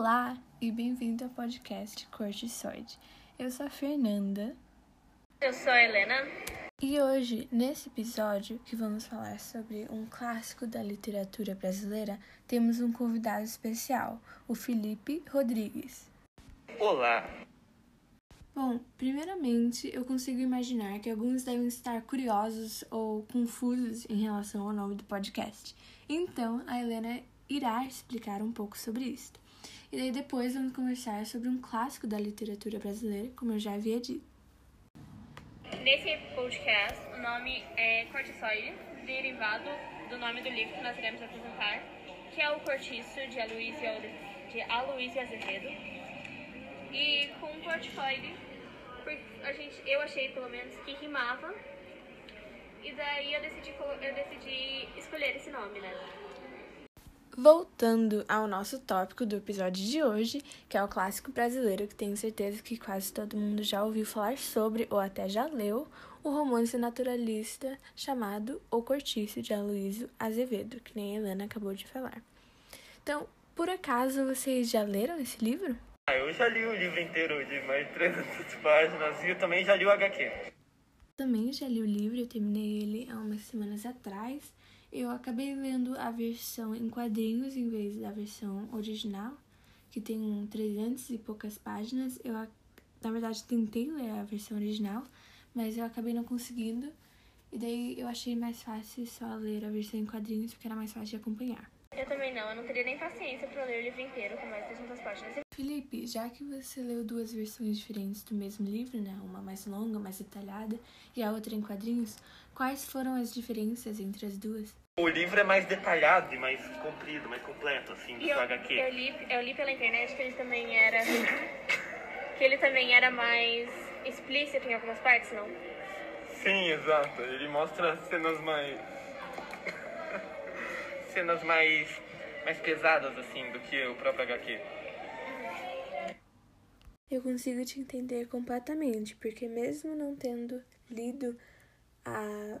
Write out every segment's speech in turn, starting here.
Olá e bem-vindo ao podcast Cortiçoide. Eu sou a Fernanda. Eu sou a Helena. E hoje, nesse episódio, que vamos falar sobre um clássico da literatura brasileira, temos um convidado especial, o Felipe Rodrigues. Olá! Bom, primeiramente, eu consigo imaginar que alguns devem estar curiosos ou confusos em relação ao nome do podcast. Então, a Helena irá explicar um pouco sobre isso. E daí depois vamos conversar sobre um clássico da literatura brasileira, como eu já havia dito. Nesse podcast, o nome é Cortiçoide, derivado do nome do livro que nós iremos apresentar, que é o Cortiço de Aloysio, Azevedo. E com cortiçoide, a gente, eu achei pelo menos que rimava. E daí eu decidi, eu decidi escolher esse nome, né? Voltando ao nosso tópico do episódio de hoje, que é o clássico brasileiro, que tenho certeza que quase todo mundo já ouviu falar sobre ou até já leu, o romance naturalista chamado O Cortiço de Aloysio Azevedo, que nem a Helena acabou de falar. Então, por acaso vocês já leram esse livro? Ah, eu já li o livro inteiro de mais de 300 páginas e eu também já li o HQ. Também já li o livro, eu terminei ele há umas semanas atrás eu acabei lendo a versão em quadrinhos em vez da versão original, que tem 300 e poucas páginas. Eu, na verdade, tentei ler a versão original, mas eu acabei não conseguindo. E daí eu achei mais fácil só ler a versão em quadrinhos, porque era mais fácil de acompanhar. Eu também não, eu não teria nem paciência para ler o livro inteiro com mais de 300 páginas. Felipe, já que você leu duas versões diferentes do mesmo livro, né, uma mais longa, mais detalhada, e a outra em quadrinhos, quais foram as diferenças entre as duas? O livro é mais detalhado e mais comprido, mais completo, assim, do eu, HQ. Eu li, eu li pela internet que ele também era. que ele também era mais explícito em algumas partes, não? Sim, exato. Ele mostra cenas mais. Cenas mais. mais pesadas, assim, do que o próprio HQ. Eu consigo te entender completamente, porque mesmo não tendo lido a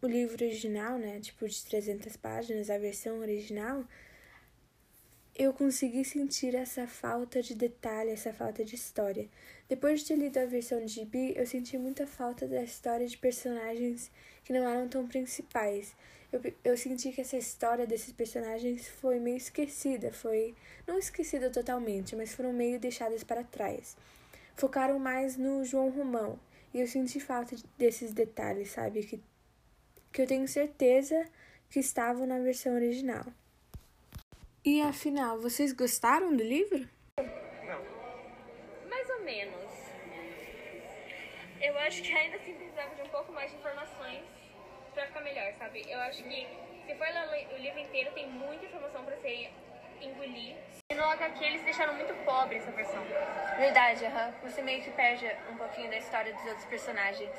o livro original, né, tipo de 300 páginas, a versão original, eu consegui sentir essa falta de detalhe, essa falta de história. Depois de ter lido a versão de gibi, eu senti muita falta da história de personagens que não eram tão principais. Eu, eu senti que essa história desses personagens foi meio esquecida, foi não esquecida totalmente, mas foram meio deixadas para trás. Focaram mais no João Romão, e eu senti falta desses detalhes, sabe, que que eu tenho certeza que estavam na versão original. E afinal, vocês gostaram do livro? Não. Mais ou menos. Eu acho que ainda assim precisava de um pouco mais de informações para ficar melhor, sabe? Eu acho que se for ler o livro inteiro, tem muita informação para você engolir. E no HQ eles deixaram muito pobre essa versão. Verdade, aham. Uhum. Você meio que perde um pouquinho da história dos outros personagens.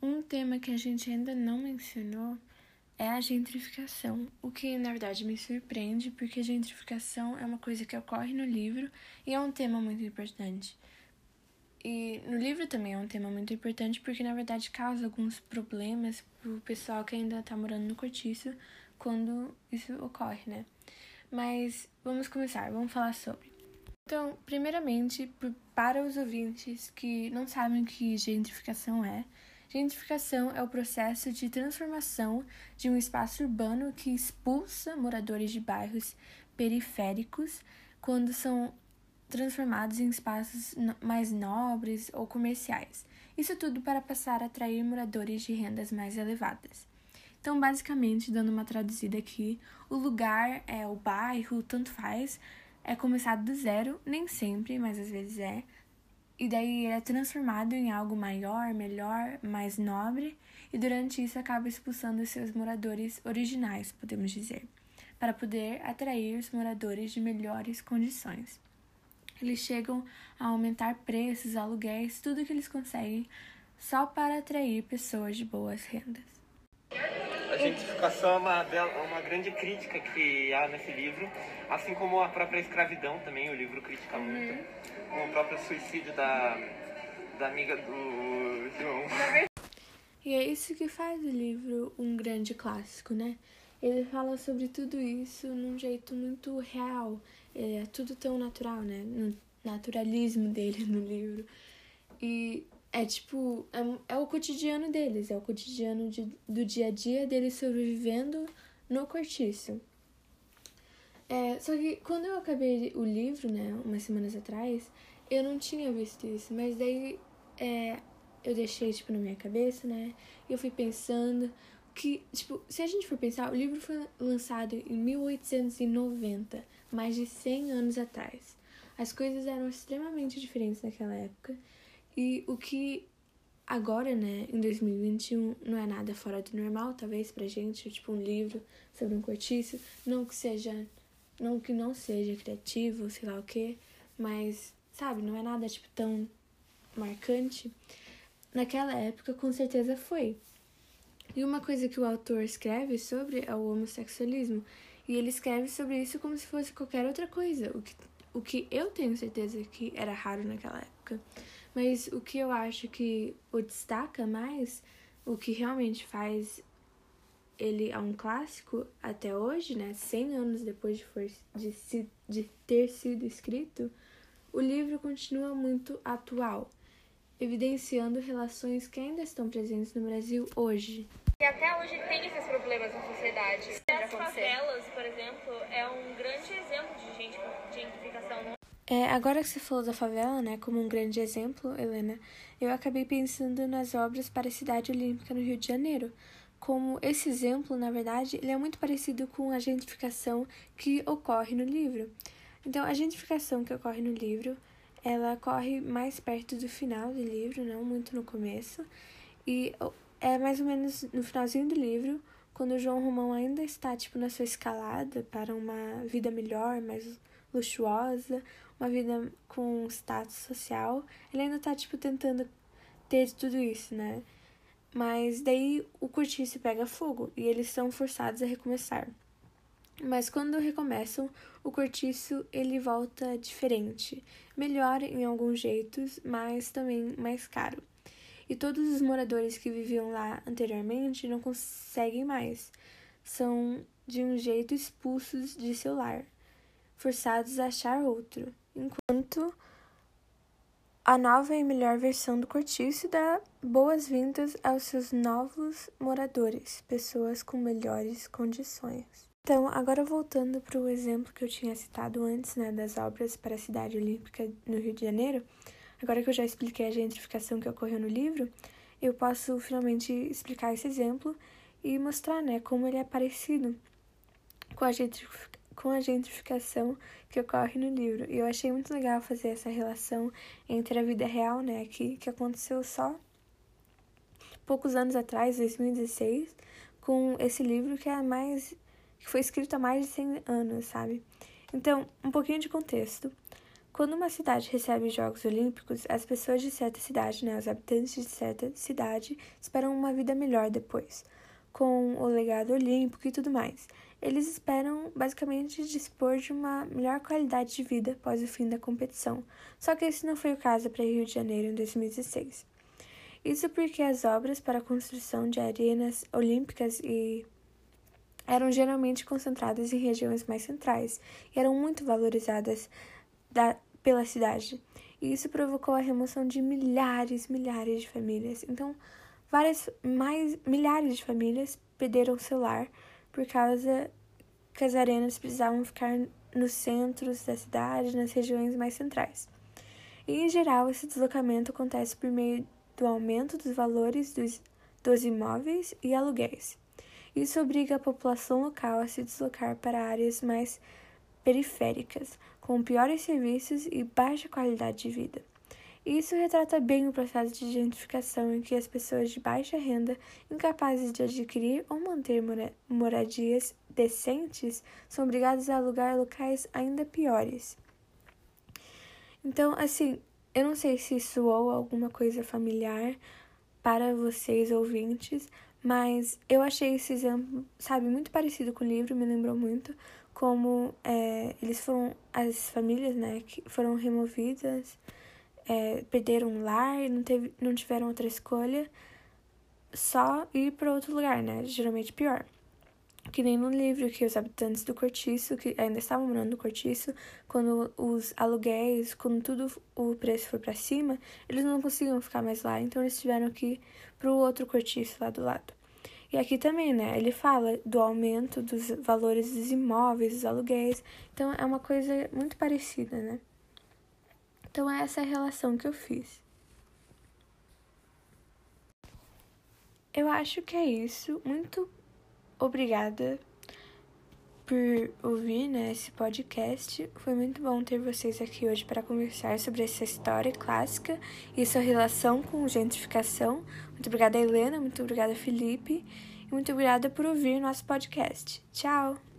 Um tema que a gente ainda não mencionou é a gentrificação, o que na verdade me surpreende, porque a gentrificação é uma coisa que ocorre no livro e é um tema muito importante. No livro também é um tema muito importante porque na verdade causa alguns problemas pro pessoal que ainda tá morando no cortiço quando isso ocorre, né? Mas vamos começar, vamos falar sobre. Então, primeiramente, para os ouvintes que não sabem o que gentrificação é, Gentrificação é o processo de transformação de um espaço urbano que expulsa moradores de bairros periféricos quando são transformados em espaços mais nobres ou comerciais. Isso tudo para passar a atrair moradores de rendas mais elevadas. Então, basicamente, dando uma traduzida aqui, o lugar, é o bairro, tanto faz, é começado do zero, nem sempre, mas às vezes é, e daí ele é transformado em algo maior, melhor, mais nobre, e durante isso acaba expulsando seus moradores originais, podemos dizer, para poder atrair os moradores de melhores condições. Eles chegam a aumentar preços, aluguéis, tudo que eles conseguem, só para atrair pessoas de boas rendas. A gentrificação é uma, uma grande crítica que há nesse livro, assim como a própria escravidão também, o livro critica uhum. muito com o próprio suicídio da, da amiga do João. E é isso que faz o livro um grande clássico, né? Ele fala sobre tudo isso num jeito muito real. É tudo tão natural, né? No naturalismo dele no livro. E é tipo, é, é o cotidiano deles, é o cotidiano de, do dia a dia deles sobrevivendo no cortiço. É, só que quando eu acabei o livro, né, umas semanas atrás, eu não tinha visto isso, mas daí é, eu deixei, tipo, na minha cabeça, né, e eu fui pensando que, tipo, se a gente for pensar, o livro foi lançado em 1890, mais de 100 anos atrás. As coisas eram extremamente diferentes naquela época, e o que agora, né, em 2021, não é nada fora do normal, talvez pra gente, tipo um livro sobre um cortiço, não que seja não que não seja criativo, sei lá o que, mas, sabe, não é nada tipo tão marcante. Naquela época, com certeza foi. E uma coisa que o autor escreve sobre é o homossexualismo. E ele escreve sobre isso como se fosse qualquer outra coisa. O que, o que eu tenho certeza que era raro naquela época. Mas o que eu acho que o destaca mais, o que realmente faz ele é um clássico até hoje, né? 100 anos depois de, for, de, se, de ter sido escrito, o livro continua muito atual, evidenciando relações que ainda estão presentes no Brasil hoje. E até hoje tem esses problemas na sociedade. As favelas, por exemplo, é um grande exemplo de gentrificação. É, agora que você falou da favela, né, como um grande exemplo, Helena, eu acabei pensando nas obras para a Cidade Olímpica no Rio de Janeiro, como esse exemplo, na verdade, ele é muito parecido com a gentrificação que ocorre no livro. Então, a gentrificação que ocorre no livro, ela ocorre mais perto do final do livro, não muito no começo, e é mais ou menos no finalzinho do livro, quando João Romão ainda está tipo na sua escalada para uma vida melhor, mais luxuosa, uma vida com status social, ele ainda está tipo tentando ter tudo isso, né? Mas daí o cortiço pega fogo e eles são forçados a recomeçar. Mas quando recomeçam, o cortiço ele volta diferente, melhor em alguns jeitos, mas também mais caro. E todos os moradores que viviam lá anteriormente não conseguem mais. São de um jeito expulsos de seu lar, forçados a achar outro. Enquanto a nova e melhor versão do cortiço dá boas-vindas aos seus novos moradores, pessoas com melhores condições. Então, agora voltando para o exemplo que eu tinha citado antes, né, das obras para a cidade olímpica no Rio de Janeiro, agora que eu já expliquei a gentrificação que ocorreu no livro, eu posso finalmente explicar esse exemplo e mostrar, né, como ele é parecido com a gentrificação com a gentrificação que ocorre no livro. E eu achei muito legal fazer essa relação entre a vida real, né, que, que aconteceu só poucos anos atrás, 2016, com esse livro que é mais que foi escrito há mais de 100 anos, sabe? Então, um pouquinho de contexto. Quando uma cidade recebe Jogos Olímpicos, as pessoas de certa cidade, né, os habitantes de certa cidade, esperam uma vida melhor depois, com o legado olímpico e tudo mais. Eles esperam basicamente dispor de uma melhor qualidade de vida após o fim da competição, só que esse não foi o caso para Rio de Janeiro em 2016. Isso porque as obras para a construção de arenas olímpicas e eram geralmente concentradas em regiões mais centrais e eram muito valorizadas da, pela cidade. E isso provocou a remoção de milhares, milhares de famílias. Então, várias mais milhares de famílias perderam seu lar por causa que as arenas precisavam ficar nos centros da cidade, nas regiões mais centrais. E, em geral, esse deslocamento acontece por meio do aumento dos valores dos, dos imóveis e aluguéis. Isso obriga a população local a se deslocar para áreas mais periféricas, com piores serviços e baixa qualidade de vida. Isso retrata bem o processo de gentrificação em que as pessoas de baixa renda, incapazes de adquirir ou manter moradias decentes, são obrigadas a alugar locais ainda piores. Então, assim, eu não sei se soou alguma coisa familiar para vocês ouvintes, mas eu achei esse exemplo, sabe, muito parecido com o livro, me lembrou muito como é, eles foram, as famílias, né, que foram removidas é, perderam um lar não, teve, não tiveram outra escolha, só ir para outro lugar, né? Geralmente pior. Que nem no livro que os habitantes do cortiço, que ainda estavam morando no cortiço, quando os aluguéis, quando tudo o preço foi para cima, eles não conseguiam ficar mais lá, então eles tiveram que ir para o outro cortiço lá do lado. E aqui também, né? Ele fala do aumento dos valores dos imóveis, dos aluguéis. Então é uma coisa muito parecida, né? Então é essa a relação que eu fiz. Eu acho que é isso. Muito obrigada por ouvir né, esse podcast. Foi muito bom ter vocês aqui hoje para conversar sobre essa história clássica e sua relação com gentrificação. Muito obrigada, Helena. Muito obrigada, Felipe. E muito obrigada por ouvir nosso podcast. Tchau!